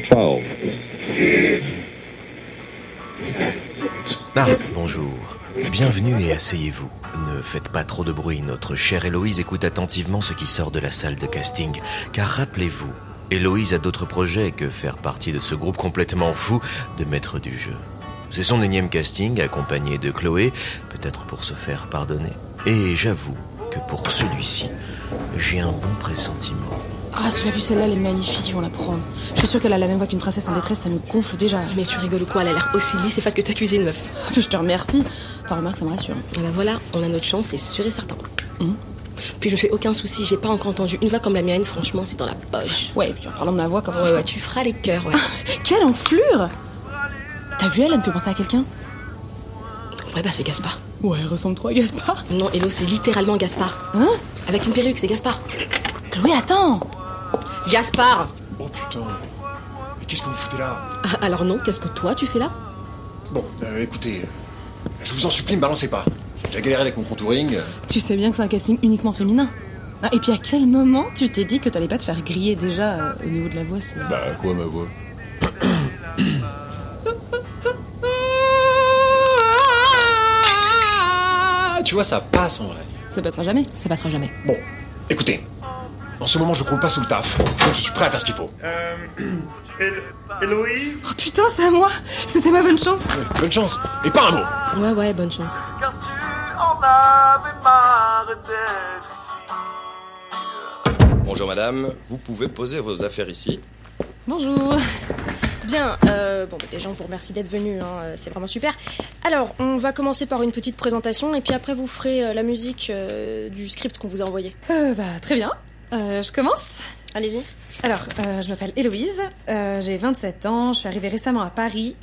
12. Ah, bonjour. Bienvenue et asseyez-vous. Ne faites pas trop de bruit, notre chère Héloïse écoute attentivement ce qui sort de la salle de casting. Car rappelez-vous, Héloïse a d'autres projets que faire partie de ce groupe complètement fou de maître du jeu. C'est son énième casting, accompagné de Chloé, peut-être pour se faire pardonner. Et j'avoue que pour celui-ci, j'ai un bon pressentiment. Ah, tu l'as vu, celle-là, elle est magnifique, ils vont la prendre. Je suis sûre qu'elle a la même voix qu'une princesse en détresse, ça me gonfle déjà. Mais tu rigoles ou quoi Elle a l'air aussi lisse, c'est pas ce que t'as accusé une meuf. Je te remercie. Par remarque, ça me rassure. Et bah voilà, on a notre chance, c'est sûr et certain. Hum. Puis je me fais aucun souci, j'ai pas encore entendu une voix comme la mienne, franchement, c'est dans la poche. Ouais, et puis en parlant de ma voix, quand Ouais, ouais, tu feras les cœurs, ouais. Quelle enflure T'as vu elle, elle me fait penser à quelqu'un? Ouais, bah c'est Gaspard. Ouais, elle ressemble trop à Gaspard. Non, Hello, c'est littéralement Gaspard. Hein? Avec une perruque, c'est Gaspard. Chloé, attends Gaspard Oh putain. Mais qu'est-ce que vous foutez là Ah, Alors non, qu'est-ce que toi tu fais là Bon, euh, écoutez, euh, je vous en supplie, me balancez pas. J'ai galéré avec mon contouring. Tu sais bien que c'est un casting uniquement féminin. Ah, et puis à quel moment tu t'es dit que t'allais pas te faire griller déjà euh, au niveau de la voix c'est... Bah, quoi, ma voix Tu vois, ça passe en vrai. Ça passera jamais. Ça passera jamais. Bon, écoutez. En ce moment, je croule pas sous le taf. Donc je suis prêt à faire ce qu'il faut. Euh. Hél- Héloïse Oh putain, c'est à moi C'était ma bonne chance Ouais, bonne chance. Et pas un mot. Ouais, ouais, bonne chance. Car tu en avais marre d'être ici. Bonjour madame, vous pouvez poser vos affaires ici. Bonjour Bien, euh, bon, bah, déjà, on vous remercie d'être venu, hein, euh, c'est vraiment super. Alors, on va commencer par une petite présentation, et puis après, vous ferez euh, la musique euh, du script qu'on vous a envoyé. euh, Bah, très bien. Euh, je commence Allez-y. Alors, euh, je m'appelle Héloïse, euh, j'ai 27 ans, je suis arrivée récemment à Paris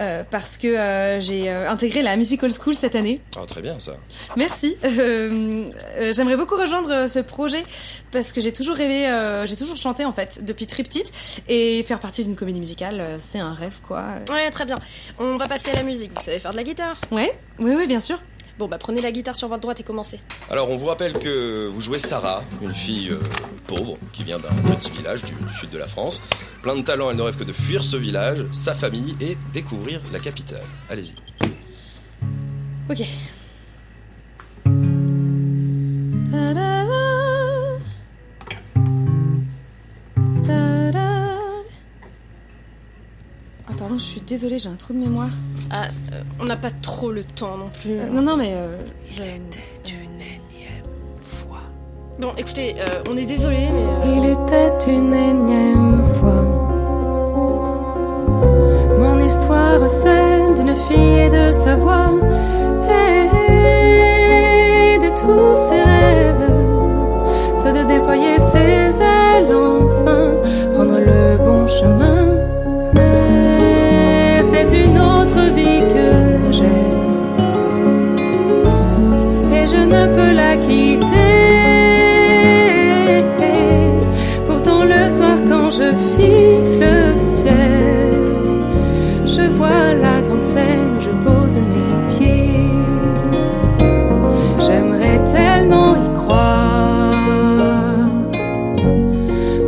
euh, parce que euh, j'ai euh, intégré la Musical School cette année. Ah, très bien ça. Merci. Euh, euh, J'aimerais beaucoup rejoindre ce projet parce que j'ai toujours rêvé, euh, j'ai toujours chanté en fait depuis très petite et faire partie d'une comédie musicale, c'est un rêve quoi. Ouais, très bien. On va passer à la musique. Vous savez faire de la guitare Ouais, oui, oui, bien sûr. Bon, bah, prenez la guitare sur votre droite et commencez. Alors on vous rappelle que vous jouez Sarah, une fille euh, pauvre qui vient d'un petit village du, du sud de la France. Plein de talent, elle ne rêve que de fuir ce village, sa famille et découvrir la capitale. Allez-y. Ok. Ah pardon, je suis désolée, j'ai un trou de mémoire. Ah, euh, on n'a pas trop le temps non plus. Euh, non, non, mais euh, je... Bon, écoutez, euh, on est désolé, mais. euh, Il était une énième fois Mon histoire, celle d'une fille et de sa voix et je ne peux la quitter. Pourtant le soir quand je fixe le ciel, je vois la grande scène, je pose mes pieds. J'aimerais tellement y croire,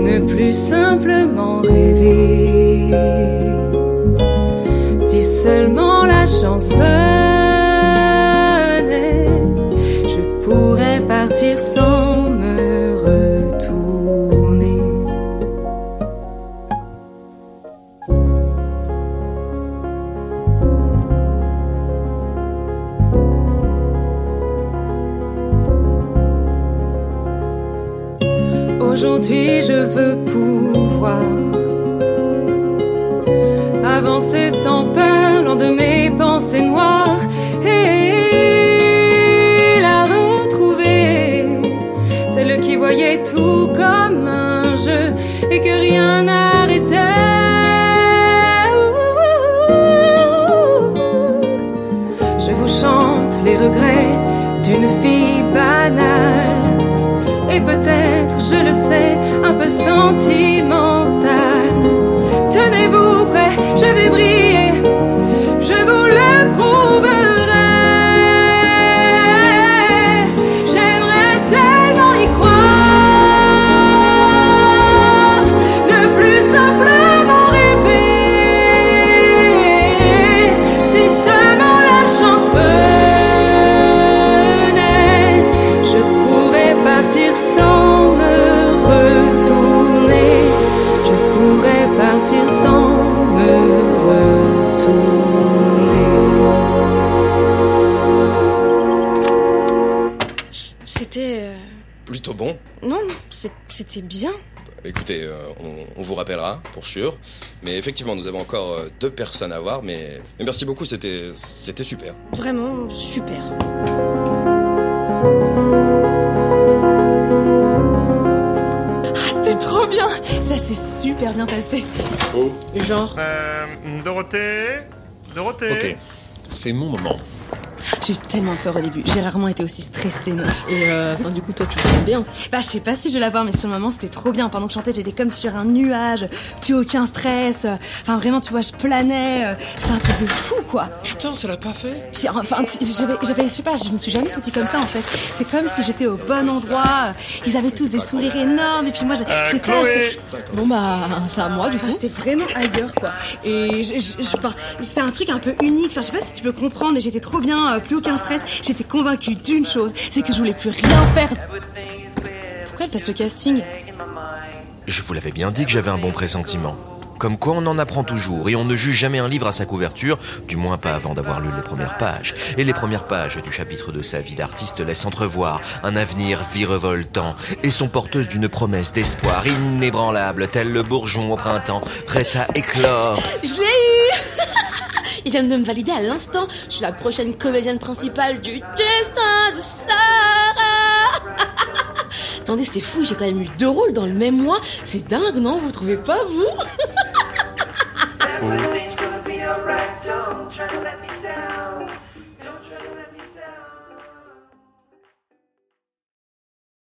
ne plus simplement rêver. Chance venait, je pourrais partir sans me retourner. Aujourd'hui, je veux pouvoir avancer sans peur, de mes pensées noires et la retrouver. Celle qui voyait tout comme un jeu et que rien n'arrêtait. Je vous chante les regrets d'une fille banale et peut-être, je le sais, un peu sentimentale. Tenez-vous prêts, je vais briller, bon. Non, c'était bien. Écoutez, euh, on, on vous rappellera, pour sûr. Mais effectivement, nous avons encore euh, deux personnes à voir. Mais, mais merci beaucoup, c'était c'était super. Vraiment super. Ah, c'était trop bien Ça s'est super bien passé. Genre, Euh, Dorothée Dorothée Ok, c'est mon moment. J'ai eu tellement peur au début. J'ai rarement été aussi stressée, meuf. et euh, enfin, du coup, toi, tu le sens bien. Bah, je sais pas si je vais l'avoir, mais sur le moment, c'était trop bien. Pendant que je chantais, j'étais comme sur un nuage. Plus aucun stress. Enfin, vraiment, tu vois, je planais. euh, C'était un truc de fou, quoi. Putain, ça l'a pas fait Puis, enfin, j'avais, j'avais, je sais pas, je me suis jamais sentie comme ça, en fait. C'est comme si j'étais au bon endroit. Ils avaient tous des sourires énormes. Et puis moi, j'ai- Euh, j'étais là, j'étais- Bon, bah, c'est à moi, du coup. Enfin, j'étais vraiment ailleurs, quoi. Et je, je, c'était un truc un peu unique. Enfin, je sais pas si tu peux comprendre, mais j'étais trop bien, euh, plus aucun stress. J'étais convaincue d'une chose, c'est que je voulais plus rien faire. Pourquoi elle passe le casting? Je vous l'avais bien dit que j'avais un bon pressentiment. Comme quoi on en apprend toujours et on ne juge jamais un livre à sa couverture, du moins pas avant d'avoir lu les premières pages. Et les premières pages du chapitre de sa vie d'artiste laissent entrevoir un avenir virevoltant et sont porteuses d'une promesse d'espoir inébranlable, tel le bourgeon au printemps, prêt à éclore. Je l'ai Il vient de me valider à l'instant. Je suis la prochaine comédienne principale du destin de Sarah Attendez, c'est fou, j'ai quand même eu deux rôles dans le même mois. C'est dingue, non Vous trouvez pas, vous? Everything's